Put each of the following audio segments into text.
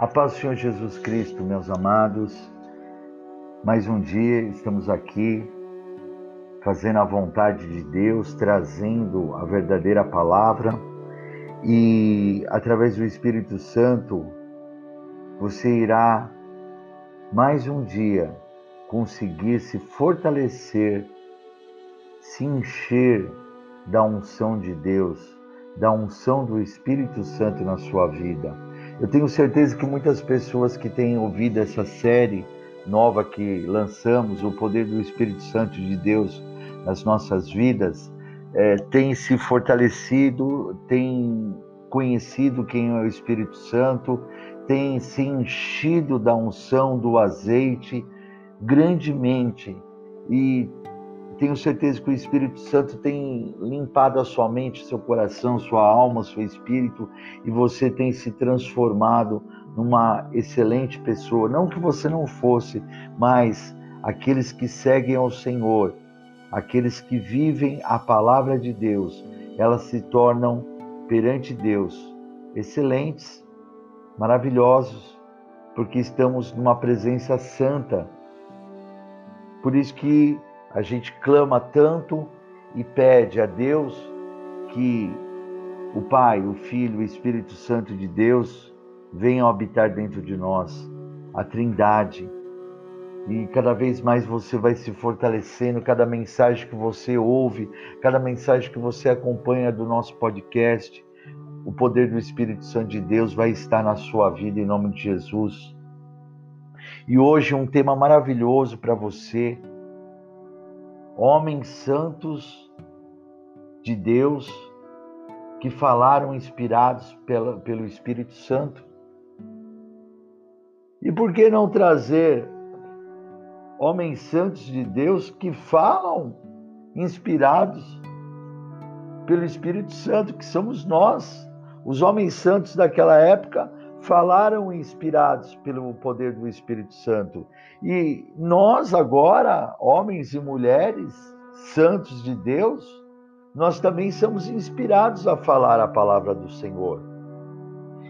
A paz do Senhor Jesus Cristo, meus amados. Mais um dia estamos aqui fazendo a vontade de Deus, trazendo a verdadeira palavra e através do Espírito Santo você irá mais um dia conseguir se fortalecer, se encher da unção de Deus, da unção do Espírito Santo na sua vida eu tenho certeza que muitas pessoas que têm ouvido essa série nova que lançamos, o poder do Espírito Santo de Deus nas nossas vidas, é, têm se fortalecido, têm conhecido quem é o Espírito Santo, têm se enchido da unção, do azeite grandemente. E tenho certeza que o Espírito Santo tem limpado a sua mente, seu coração, sua alma, seu espírito e você tem se transformado numa excelente pessoa. Não que você não fosse, mas aqueles que seguem ao Senhor, aqueles que vivem a palavra de Deus, elas se tornam perante Deus excelentes, maravilhosos, porque estamos numa presença santa. Por isso que a gente clama tanto e pede a Deus que o Pai, o Filho, o Espírito Santo de Deus venham habitar dentro de nós, a Trindade. E cada vez mais você vai se fortalecendo, cada mensagem que você ouve, cada mensagem que você acompanha do nosso podcast, o poder do Espírito Santo de Deus vai estar na sua vida em nome de Jesus. E hoje um tema maravilhoso para você, homens santos de Deus que falaram inspirados pela, pelo Espírito Santo. E por que não trazer homens santos de Deus que falam inspirados pelo Espírito Santo, que somos nós? Os homens santos daquela época falaram inspirados pelo poder do Espírito Santo. E nós agora, homens e mulheres santos de Deus, nós também somos inspirados a falar a palavra do Senhor.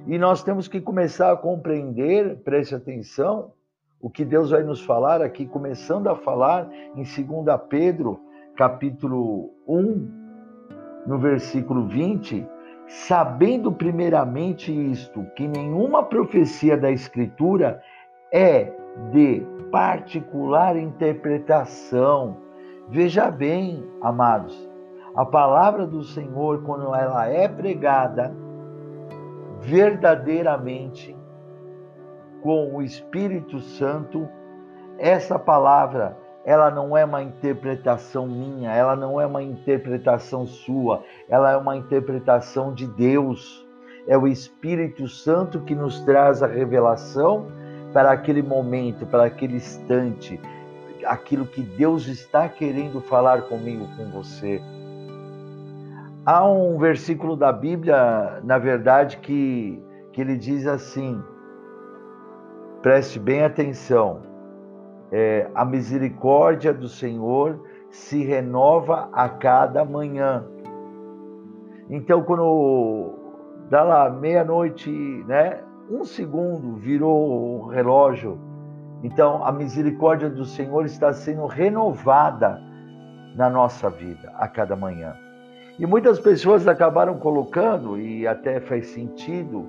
E nós temos que começar a compreender, preste atenção, o que Deus vai nos falar aqui, começando a falar em 2 Pedro, capítulo 1, no versículo 20, sabendo primeiramente isto, que nenhuma profecia da Escritura é de particular interpretação. Veja bem, amados, a palavra do Senhor, quando ela é pregada verdadeiramente com o Espírito Santo, essa palavra ela não é uma interpretação minha, ela não é uma interpretação sua, ela é uma interpretação de Deus. É o Espírito Santo que nos traz a revelação para aquele momento, para aquele instante, aquilo que Deus está querendo falar comigo, com você. Há um versículo da Bíblia, na verdade, que, que ele diz assim: preste bem atenção é, a misericórdia do Senhor se renova a cada manhã. Então, quando dá lá meia-noite, né, um segundo virou o relógio, então a misericórdia do Senhor está sendo renovada na nossa vida a cada manhã. E muitas pessoas acabaram colocando, e até faz sentido,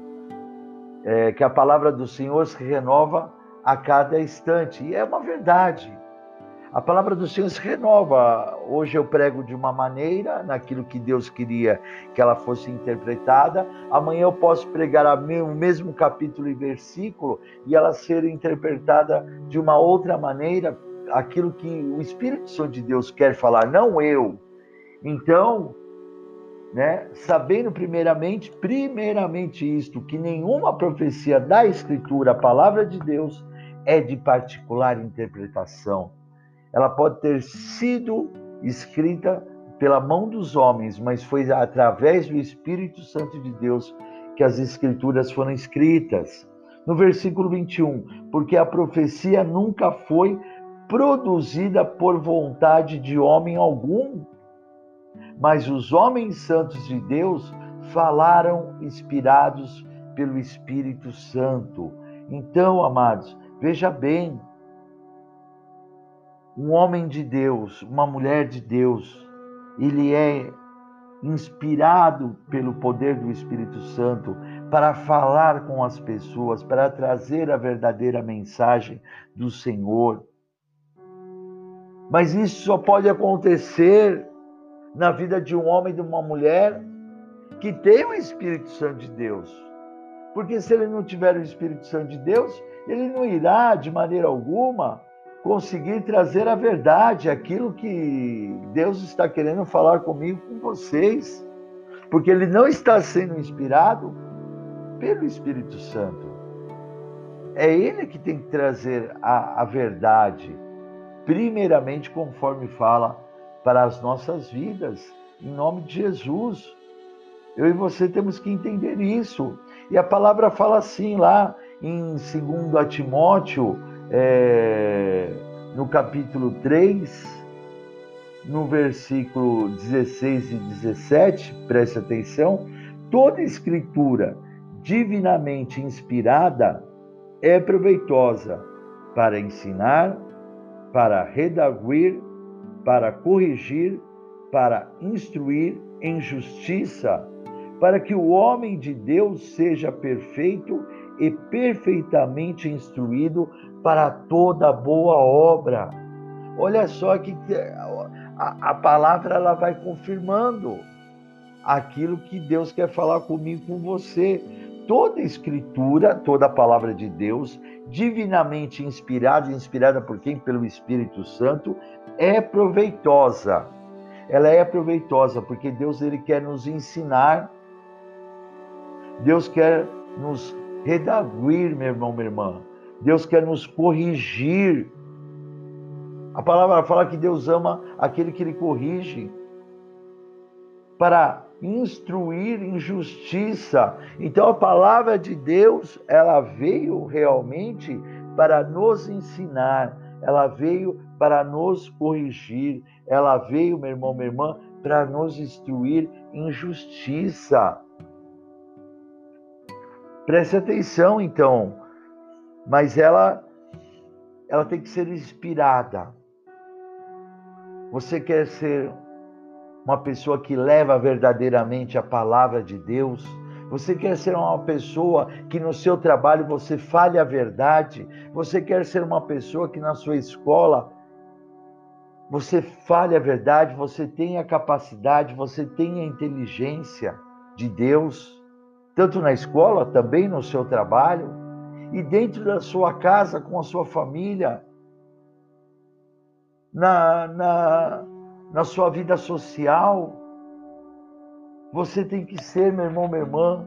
é, que a palavra do Senhor se renova a cada instante. E é uma verdade. A palavra do Senhor se renova. Hoje eu prego de uma maneira, naquilo que Deus queria que ela fosse interpretada. Amanhã eu posso pregar o mesmo capítulo e versículo e ela ser interpretada de uma outra maneira, aquilo que o Espírito Santo de Deus quer falar, não eu. Então, né, sabendo primeiramente, primeiramente isto, que nenhuma profecia da Escritura, a palavra de Deus, é de particular interpretação. Ela pode ter sido escrita pela mão dos homens, mas foi através do Espírito Santo de Deus que as Escrituras foram escritas. No versículo 21, porque a profecia nunca foi produzida por vontade de homem algum, mas os homens santos de Deus falaram inspirados pelo Espírito Santo. Então, amados, veja bem, um homem de Deus, uma mulher de Deus, ele é inspirado pelo poder do Espírito Santo para falar com as pessoas, para trazer a verdadeira mensagem do Senhor. Mas isso só pode acontecer na vida de um homem e de uma mulher que tem o Espírito Santo de Deus. Porque se ele não tiver o Espírito Santo de Deus, ele não irá de maneira alguma conseguir trazer a verdade, aquilo que Deus está querendo falar comigo, com vocês, porque ele não está sendo inspirado pelo Espírito Santo. É ele que tem que trazer a, a verdade, primeiramente, conforme fala, para as nossas vidas, em nome de Jesus. Eu e você temos que entender isso. E a palavra fala assim lá em 2 Timóteo é, no capítulo 3, no versículo 16 e 17, preste atenção, toda escritura divinamente inspirada é proveitosa para ensinar, para redaguir, para corrigir, para instruir em justiça, para que o homem de Deus seja perfeito e perfeitamente instruído para toda boa obra. Olha só que a, a palavra ela vai confirmando aquilo que Deus quer falar comigo, com você. Toda escritura, toda a palavra de Deus, divinamente inspirada, inspirada por quem? Pelo Espírito Santo, é proveitosa. Ela é proveitosa porque Deus ele quer nos ensinar, Deus quer nos redaguir, meu irmão, minha irmã. Deus quer nos corrigir. A palavra fala que Deus ama aquele que ele corrige para instruir em justiça. Então a palavra de Deus, ela veio realmente para nos ensinar, ela veio para nos corrigir, ela veio, meu irmão, minha irmã, para nos instruir em justiça. Preste atenção, então, mas ela ela tem que ser inspirada. Você quer ser uma pessoa que leva verdadeiramente a palavra de Deus? Você quer ser uma pessoa que no seu trabalho você fale a verdade? Você quer ser uma pessoa que na sua escola você fale a verdade, você tem a capacidade, você tem a inteligência de Deus, tanto na escola, também no seu trabalho? e dentro da sua casa, com a sua família, na, na, na sua vida social. Você tem que ser, meu irmão, minha irmã,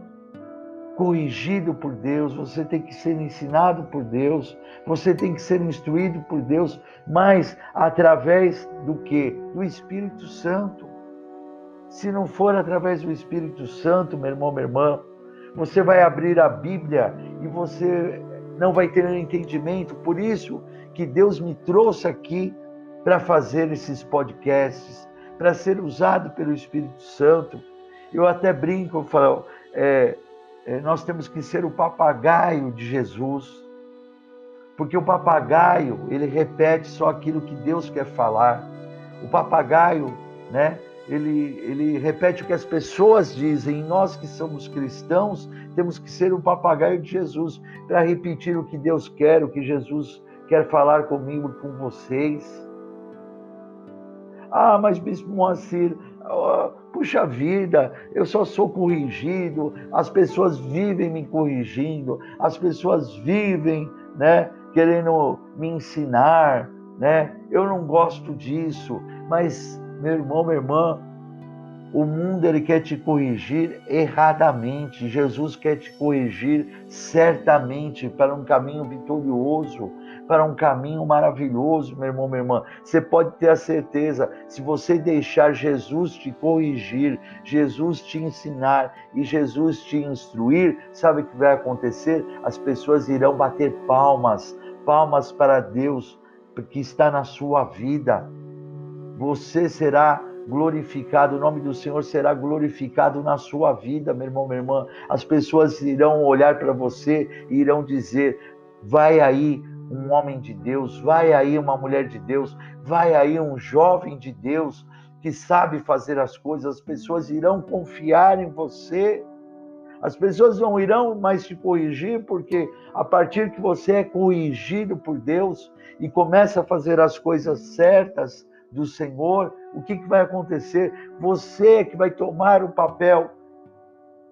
corrigido por Deus, você tem que ser ensinado por Deus, você tem que ser instruído por Deus, mas através do que? Do Espírito Santo. Se não for através do Espírito Santo, meu irmão, minha irmã, você vai abrir a Bíblia e você não vai ter entendimento. Por isso que Deus me trouxe aqui para fazer esses podcasts, para ser usado pelo Espírito Santo. Eu até brinco, eu falo, é, é, nós temos que ser o papagaio de Jesus, porque o papagaio ele repete só aquilo que Deus quer falar. O papagaio, né? Ele, ele repete o que as pessoas dizem. Nós que somos cristãos, temos que ser o papagaio de Jesus para repetir o que Deus quer, o que Jesus quer falar comigo com vocês. Ah, mas Bispo Moacir, oh, puxa vida, eu só sou corrigido, as pessoas vivem me corrigindo, as pessoas vivem, né, querendo me ensinar, né? Eu não gosto disso, mas meu irmão, minha irmã, o mundo ele quer te corrigir erradamente. Jesus quer te corrigir certamente para um caminho vitorioso, para um caminho maravilhoso, meu irmão, minha irmã. Você pode ter a certeza, se você deixar Jesus te corrigir, Jesus te ensinar e Jesus te instruir, sabe o que vai acontecer? As pessoas irão bater palmas, palmas para Deus, que está na sua vida você será glorificado, o nome do Senhor será glorificado na sua vida, meu irmão, minha irmã. As pessoas irão olhar para você e irão dizer: vai aí um homem de Deus, vai aí uma mulher de Deus, vai aí um jovem de Deus que sabe fazer as coisas. As pessoas irão confiar em você. As pessoas não irão mais te corrigir, porque a partir que você é corrigido por Deus e começa a fazer as coisas certas do Senhor, o que, que vai acontecer? Você é que vai tomar o papel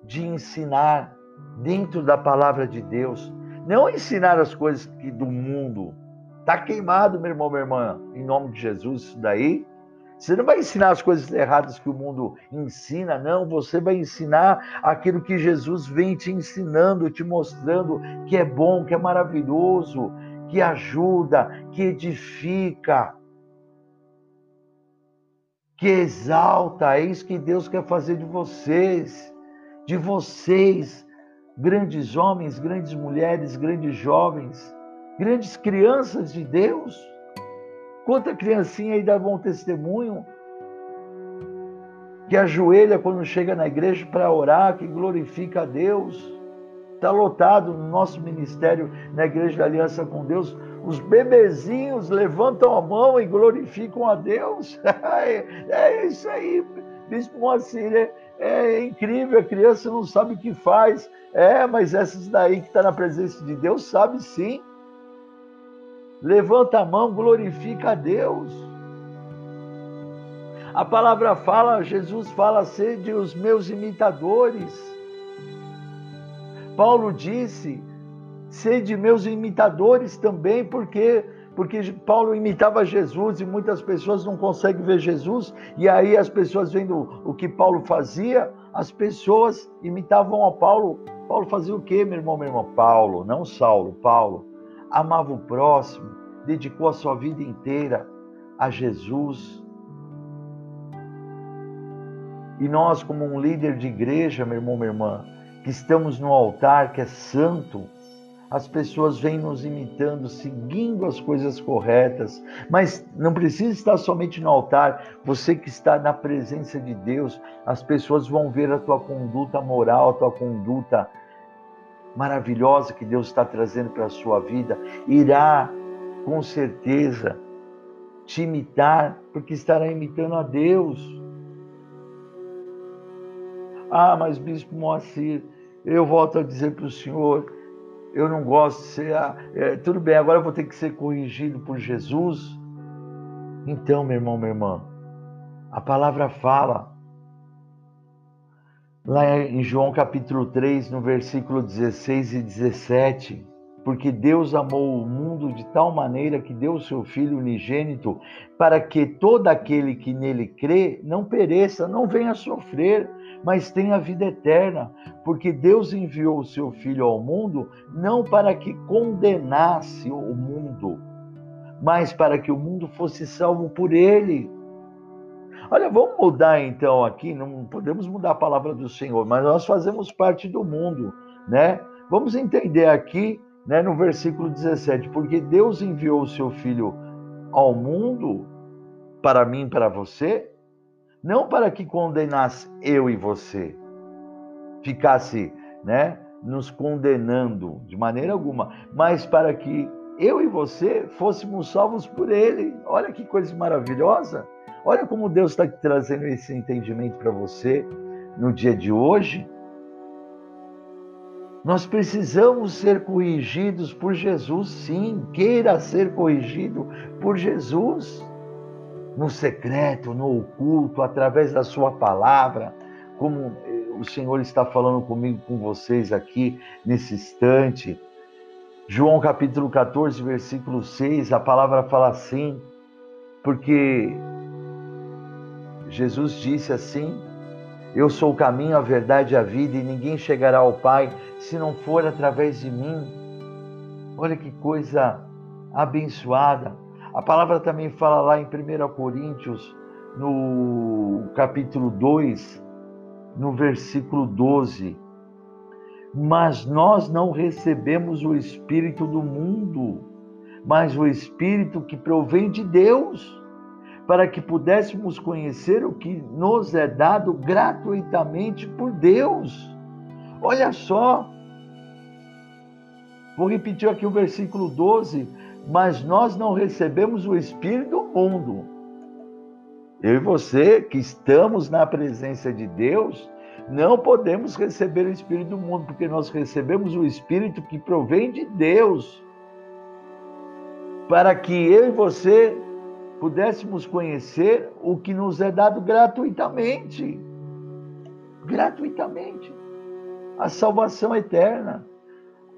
de ensinar dentro da palavra de Deus, não ensinar as coisas que do mundo. Tá queimado, meu irmão, minha irmã, em nome de Jesus, isso daí você não vai ensinar as coisas erradas que o mundo ensina, não. Você vai ensinar aquilo que Jesus vem te ensinando, te mostrando que é bom, que é maravilhoso, que ajuda, que edifica, que exalta. É isso que Deus quer fazer de vocês, de vocês, grandes homens, grandes mulheres, grandes jovens, grandes crianças de Deus. Quanta criancinha aí dá bom testemunho que ajoelha quando chega na igreja para orar, que glorifica a Deus. Está lotado no nosso ministério, na Igreja da Aliança com Deus. Os bebezinhos levantam a mão e glorificam a Deus. é isso aí, Bispo Moacir. É, é incrível, a criança não sabe o que faz. É, mas essas daí que está na presença de Deus sabe sim. Levanta a mão, glorifica a Deus. A palavra fala, Jesus fala, sede os meus imitadores. Paulo disse, sede meus imitadores também, porque porque Paulo imitava Jesus e muitas pessoas não conseguem ver Jesus, e aí as pessoas vendo o que Paulo fazia, as pessoas imitavam a Paulo. Paulo fazia o quê, meu irmão, meu irmão? Paulo, não Saulo, Paulo amava o próximo, dedicou a sua vida inteira a Jesus. E nós, como um líder de igreja, meu irmão, minha irmã, que estamos no altar, que é santo, as pessoas vêm nos imitando, seguindo as coisas corretas, mas não precisa estar somente no altar. Você que está na presença de Deus, as pessoas vão ver a tua conduta moral, a tua conduta maravilhosa que Deus está trazendo para a sua vida, irá com certeza te imitar, porque estará imitando a Deus. Ah, mas Bispo Moacir, eu volto a dizer para o senhor, eu não gosto de ser. Ah, é, tudo bem, agora eu vou ter que ser corrigido por Jesus. Então, meu irmão, minha irmã, a palavra fala lá em João capítulo 3, no versículo 16 e 17, porque Deus amou o mundo de tal maneira que deu o seu Filho unigênito, para que todo aquele que nele crê não pereça, não venha sofrer, mas tenha vida eterna. Porque Deus enviou o seu Filho ao mundo não para que condenasse o mundo, mas para que o mundo fosse salvo por ele. Olha, vamos mudar então aqui, não podemos mudar a palavra do Senhor, mas nós fazemos parte do mundo, né? Vamos entender aqui, né, no versículo 17, porque Deus enviou o seu filho ao mundo para mim, para você, não para que condenasse eu e você, ficasse, né, nos condenando de maneira alguma, mas para que eu e você fôssemos salvos por ele. Olha que coisa maravilhosa. Olha como Deus está trazendo esse entendimento para você no dia de hoje. Nós precisamos ser corrigidos por Jesus, sim. Queira ser corrigido por Jesus. No secreto, no oculto, através da Sua palavra, como o Senhor está falando comigo, com vocês aqui nesse instante. João capítulo 14, versículo 6, a palavra fala assim, porque Jesus disse assim: Eu sou o caminho, a verdade e a vida, e ninguém chegará ao Pai se não for através de mim. Olha que coisa abençoada. A palavra também fala lá em 1 Coríntios, no capítulo 2, no versículo 12. Mas nós não recebemos o Espírito do mundo, mas o Espírito que provém de Deus para que pudéssemos conhecer o que nos é dado gratuitamente por Deus. Olha só, vou repetir aqui o versículo 12: Mas nós não recebemos o Espírito do mundo. Eu e você que estamos na presença de Deus, não podemos receber o Espírito do mundo, porque nós recebemos o Espírito que provém de Deus, para que eu e você pudéssemos conhecer o que nos é dado gratuitamente. Gratuitamente. A salvação eterna.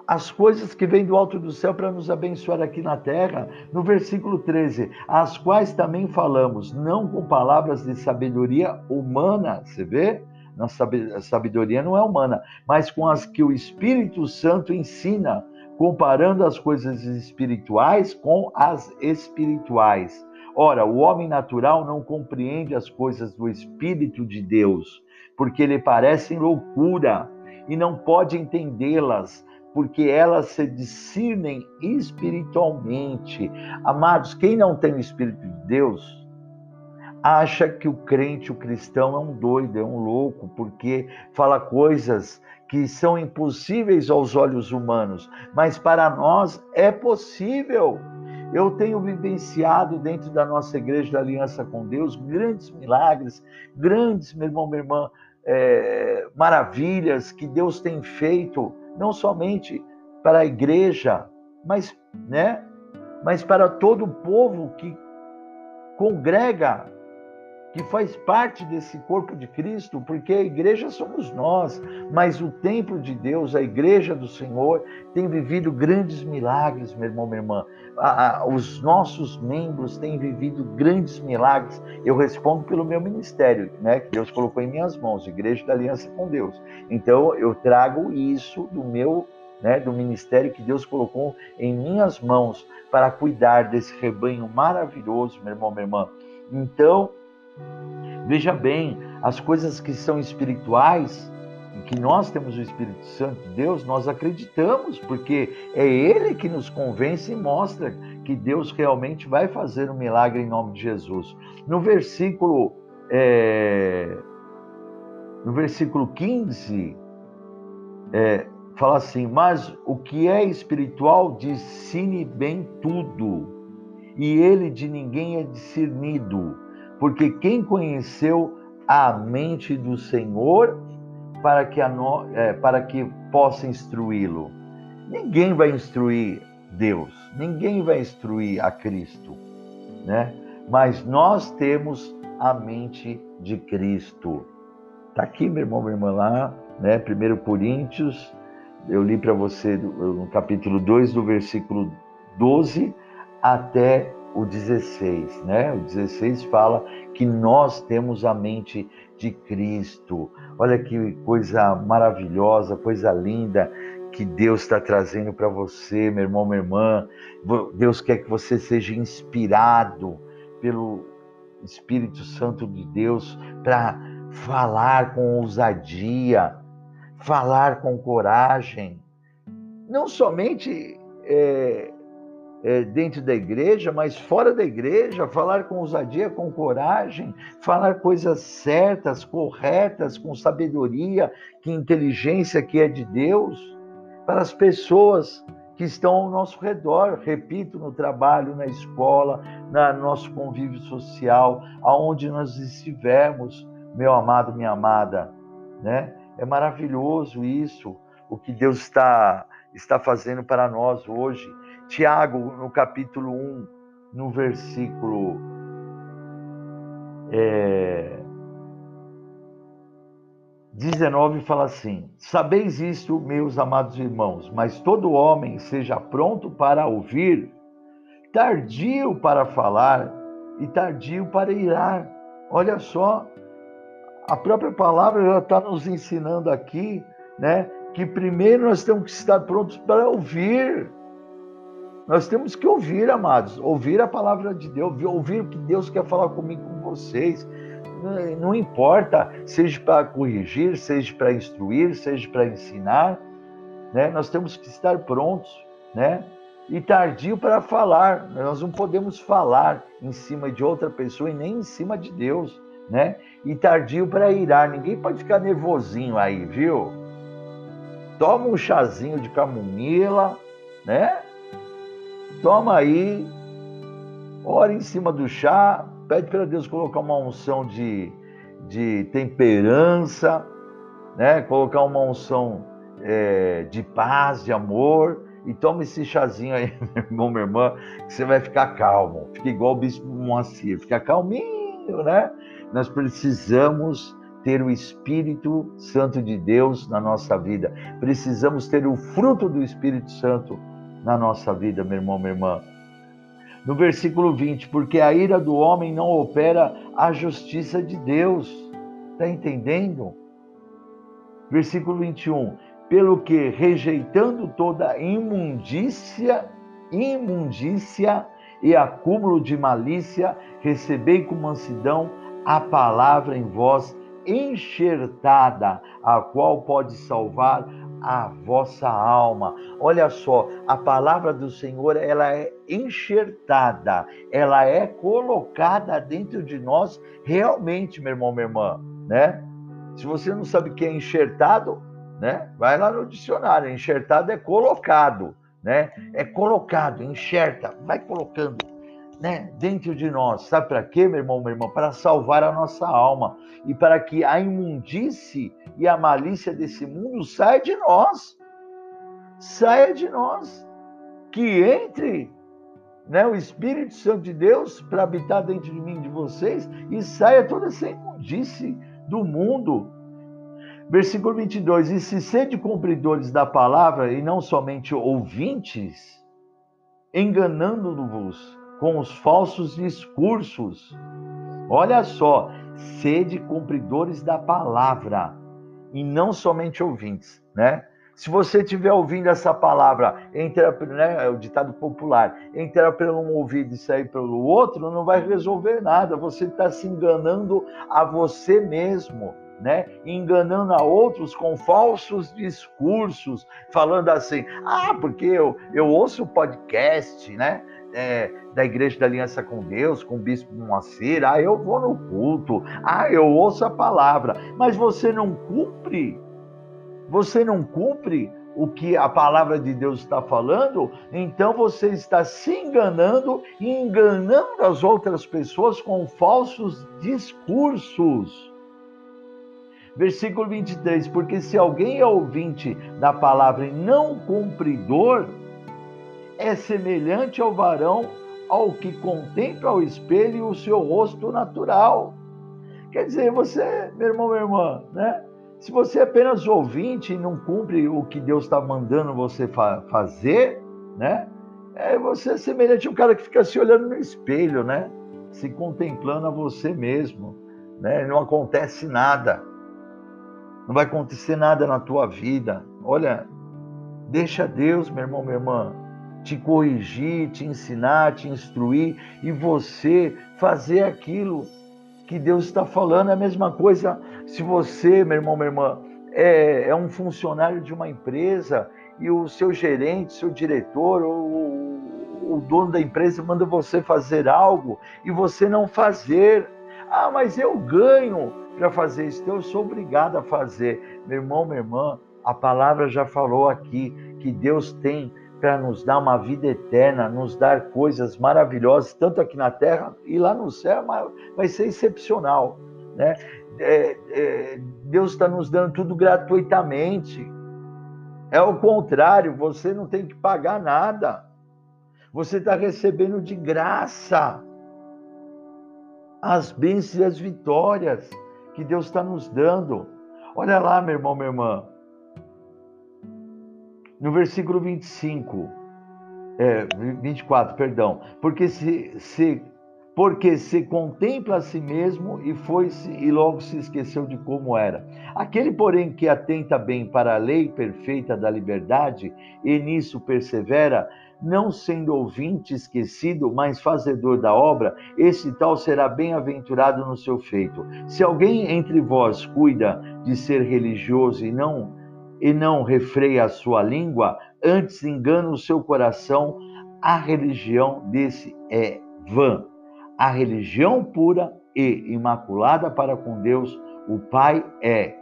As coisas que vêm do alto do céu para nos abençoar aqui na terra. No versículo 13, as quais também falamos, não com palavras de sabedoria humana, você vê? A sabedoria não é humana, mas com as que o Espírito Santo ensina, comparando as coisas espirituais com as espirituais. Ora, o homem natural não compreende as coisas do Espírito de Deus, porque lhe parecem loucura e não pode entendê-las, porque elas se discernem espiritualmente. Amados, quem não tem o Espírito de Deus, acha que o crente, o cristão é um doido, é um louco, porque fala coisas que são impossíveis aos olhos humanos, mas para nós é possível. Eu tenho vivenciado dentro da nossa igreja da Aliança com Deus grandes milagres, grandes, meu irmão, minha irmã, é, maravilhas que Deus tem feito, não somente para a igreja, mas, né, mas para todo o povo que congrega que faz parte desse corpo de Cristo, porque a igreja somos nós, mas o templo de Deus, a igreja do Senhor, tem vivido grandes milagres, meu irmão, minha irmã. os nossos membros têm vivido grandes milagres. Eu respondo pelo meu ministério, né, que Deus colocou em minhas mãos, Igreja da Aliança com Deus. Então, eu trago isso do meu né, do ministério que Deus colocou em minhas mãos para cuidar desse rebanho maravilhoso, meu irmão, minha irmã. Então, Veja bem, as coisas que são espirituais, em que nós temos o Espírito Santo de Deus, nós acreditamos, porque é Ele que nos convence e mostra que Deus realmente vai fazer um milagre em nome de Jesus. No versículo, é, no versículo 15, é, fala assim: Mas o que é espiritual discerne bem tudo, e ele de ninguém é discernido porque quem conheceu a mente do Senhor para que, no, é, para que possa instruí-lo? Ninguém vai instruir Deus, ninguém vai instruir a Cristo, né? Mas nós temos a mente de Cristo. Está aqui, meu irmão, minha irmã, lá, né? 1 Coríntios, eu li para você no capítulo 2, do versículo 12 até o 16, né? O 16 fala que nós temos a mente de Cristo. Olha que coisa maravilhosa, coisa linda que Deus está trazendo para você, meu irmão, minha irmã. Deus quer que você seja inspirado pelo Espírito Santo de Deus para falar com ousadia, falar com coragem. Não somente é, é, dentro da igreja, mas fora da igreja, falar com ousadia, com coragem, falar coisas certas, corretas, com sabedoria, que inteligência que é de Deus, para as pessoas que estão ao nosso redor, repito, no trabalho, na escola, no nosso convívio social, aonde nós estivermos, meu amado, minha amada, né? É maravilhoso isso, o que Deus está está fazendo para nós hoje Tiago, no capítulo 1, no versículo é, 19, fala assim: Sabeis isto, meus amados irmãos, mas todo homem seja pronto para ouvir, tardio para falar e tardio para irar. Olha só, a própria palavra já está nos ensinando aqui, né? Que primeiro nós temos que estar prontos para ouvir. Nós temos que ouvir, amados, ouvir a palavra de Deus, ouvir o que Deus quer falar comigo, com vocês. Não importa, seja para corrigir, seja para instruir, seja para ensinar, né? Nós temos que estar prontos, né? e tardio para falar. Nós não podemos falar em cima de outra pessoa e nem em cima de Deus, né? E tardio para irar. Ninguém pode ficar nervosinho aí, viu? Toma um chazinho de camomila, né? Toma aí, ora em cima do chá, pede para Deus colocar uma unção de, de temperança, né? Colocar uma unção é, de paz, de amor, e toma esse chazinho aí, meu irmão, minha irmã, que você vai ficar calmo. Fica igual o bispo Moacir, fica calminho, né? Nós precisamos ter o Espírito Santo de Deus na nossa vida. Precisamos ter o fruto do Espírito Santo na nossa vida, meu irmão, minha irmã. No versículo 20, porque a ira do homem não opera a justiça de Deus. Está entendendo? Versículo 21, pelo que rejeitando toda imundícia, imundícia e acúmulo de malícia, recebei com mansidão a palavra em vós enxertada, a qual pode salvar a vossa alma. Olha só, a palavra do Senhor, ela é enxertada, ela é colocada dentro de nós realmente, meu irmão, minha irmã, né? Se você não sabe o que é enxertado, né? Vai lá no dicionário, enxertado é colocado, né? É colocado, enxerta, vai colocando, né? Dentro de nós. Sabe para quê, meu irmão, minha irmã? Para salvar a nossa alma e para que a imundície e a malícia desse mundo saia de nós. Saia de nós. Que entre né, o Espírito Santo de Deus para habitar dentro de mim, de vocês, e saia toda essa imundície do mundo, Versículo 22: E se sede cumpridores da palavra e não somente ouvintes, enganando-vos com os falsos discursos. Olha só, sede cumpridores da palavra e não somente ouvintes, né? Se você estiver ouvindo essa palavra, entra, né, é o ditado popular, entrar pelo um ouvido e sair pelo outro, não vai resolver nada. Você está se enganando a você mesmo né, enganando a outros com falsos discursos, falando assim: ah, porque eu, eu ouço o podcast, né? É, da Igreja da Aliança com Deus, com o Bispo Moacir, ah, eu vou no culto, ah, eu ouço a palavra, mas você não cumpre, você não cumpre o que a palavra de Deus está falando, então você está se enganando e enganando as outras pessoas com falsos discursos. Versículo 23: Porque se alguém é ouvinte da palavra e não cumpridor, é semelhante ao varão ao que contempla ao espelho o seu rosto natural. Quer dizer, você, meu irmão, minha irmã, né? Se você é apenas ouvinte e não cumpre o que Deus está mandando você fa fazer, né? É, você é semelhante a um cara que fica se olhando no espelho, né? Se contemplando a você mesmo, né? Não acontece nada. Não vai acontecer nada na tua vida. Olha, deixa Deus, meu irmão, minha irmã, te corrigir, te ensinar, te instruir e você fazer aquilo que Deus está falando. É a mesma coisa se você, meu irmão, minha irmã, é, é um funcionário de uma empresa e o seu gerente, seu diretor, ou o dono da empresa manda você fazer algo e você não fazer. Ah, mas eu ganho para fazer isso, então eu sou obrigado a fazer. Meu irmão, minha irmã, a palavra já falou aqui que Deus tem para nos dar uma vida eterna, nos dar coisas maravilhosas, tanto aqui na terra e lá no céu, vai ser excepcional. Né? É, é, Deus está nos dando tudo gratuitamente. É o contrário, você não tem que pagar nada. Você está recebendo de graça as bênçãos e as vitórias que Deus está nos dando. Olha lá, meu irmão, minha irmã. No versículo 25, é, 24, perdão. Porque se, se, porque se contempla a si mesmo e foi-se e logo se esqueceu de como era. Aquele, porém, que atenta bem para a lei perfeita da liberdade e nisso persevera, não sendo ouvinte esquecido, mas fazedor da obra, esse tal será bem-aventurado no seu feito. Se alguém entre vós cuida de ser religioso e não e não refreia a sua língua, antes engana o seu coração, a religião desse é vã. A religião pura e imaculada para com Deus, o Pai é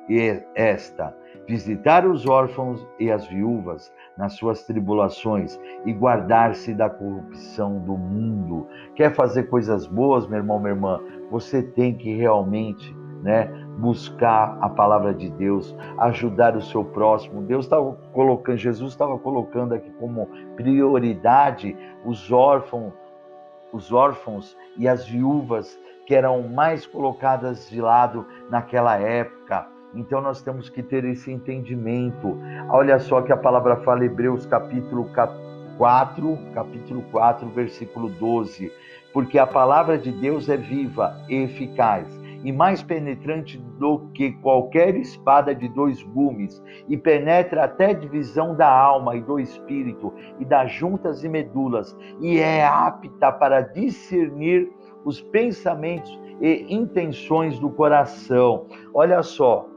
esta: visitar os órfãos e as viúvas nas suas tribulações e guardar-se da corrupção do mundo. Quer fazer coisas boas, meu irmão, minha irmã? Você tem que realmente, né, buscar a palavra de Deus, ajudar o seu próximo. Deus estava colocando, Jesus estava colocando aqui como prioridade os órfãos, os órfãos e as viúvas que eram mais colocadas de lado naquela época. Então nós temos que ter esse entendimento. Olha só que a palavra fala Hebreus capítulo 4, capítulo 4, versículo 12. Porque a palavra de Deus é viva e eficaz e mais penetrante do que qualquer espada de dois gumes, e penetra até divisão da alma e do espírito, e das juntas e medulas, e é apta para discernir os pensamentos e intenções do coração. Olha só,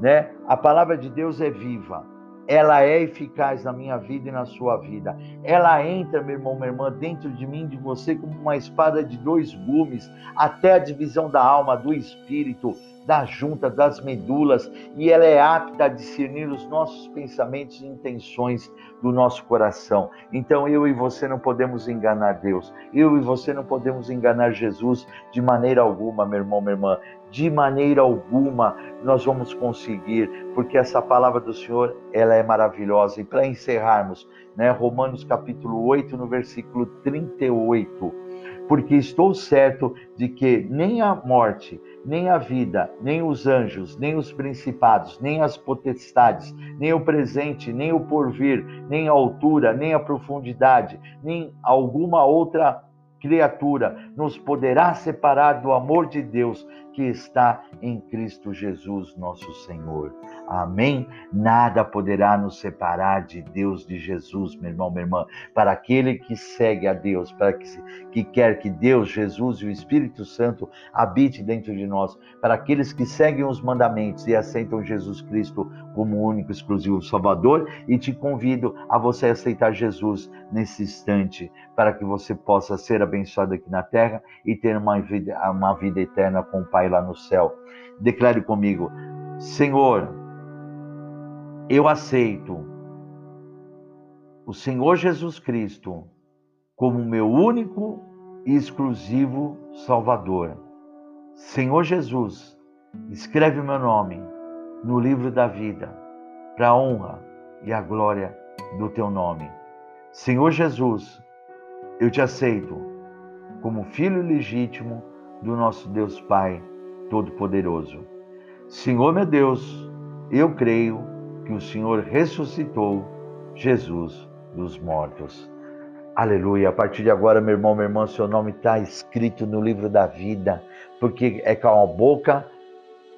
né? A palavra de Deus é viva ela é eficaz na minha vida e na sua vida. Ela entra, meu irmão, minha irmã, dentro de mim, de você, como uma espada de dois gumes, até a divisão da alma, do espírito, da junta, das medulas, e ela é apta a discernir os nossos pensamentos e intenções do nosso coração. Então eu e você não podemos enganar Deus. Eu e você não podemos enganar Jesus de maneira alguma, meu irmão, minha irmã. De maneira alguma nós vamos conseguir, porque essa palavra do Senhor, ela é maravilhosa. E para encerrarmos, né, Romanos capítulo 8, no versículo 38, porque estou certo de que nem a morte, nem a vida, nem os anjos, nem os principados, nem as potestades, nem o presente, nem o porvir, nem a altura, nem a profundidade, nem alguma outra criatura nos poderá separar do amor de Deus que está em Cristo Jesus, nosso Senhor. Amém? Nada poderá nos separar de Deus, de Jesus, meu irmão, minha irmã. Para aquele que segue a Deus, para que, que quer que Deus, Jesus e o Espírito Santo habite dentro de nós, para aqueles que seguem os mandamentos e aceitam Jesus Cristo como único, exclusivo Salvador, e te convido a você aceitar Jesus nesse instante, para que você possa ser abençoado aqui na terra e ter uma vida, uma vida eterna com o Pai lá no céu. Declare comigo, Senhor, eu aceito o Senhor Jesus Cristo como meu único e exclusivo Salvador. Senhor Jesus, escreve meu nome no livro da vida, para a honra e a glória do teu nome. Senhor Jesus, eu te aceito como filho legítimo do nosso Deus Pai Todo-Poderoso. Senhor meu Deus, eu creio que o Senhor ressuscitou Jesus dos mortos. Aleluia. A partir de agora, meu irmão, minha irmã, seu nome está escrito no livro da vida, porque é com a boca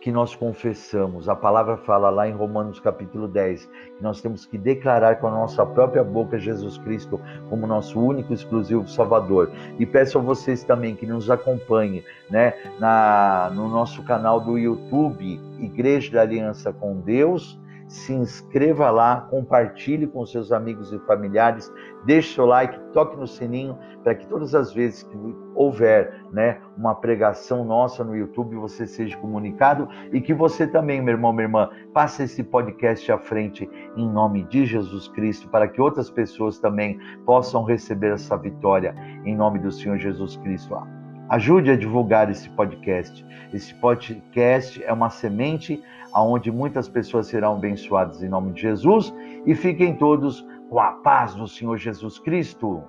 que nós confessamos. A palavra fala lá em Romanos capítulo 10 que nós temos que declarar com a nossa própria boca Jesus Cristo como nosso único exclusivo Salvador. E peço a vocês também que nos acompanhem, né, na no nosso canal do YouTube Igreja da Aliança com Deus se inscreva lá, compartilhe com seus amigos e familiares, deixe seu like, toque no sininho para que todas as vezes que houver né, uma pregação nossa no YouTube você seja comunicado e que você também, meu irmão, minha irmã, passe esse podcast à frente em nome de Jesus Cristo para que outras pessoas também possam receber essa vitória em nome do Senhor Jesus Cristo. Ajude a divulgar esse podcast. Esse podcast é uma semente aonde muitas pessoas serão abençoadas em nome de Jesus e fiquem todos com a paz do Senhor Jesus Cristo.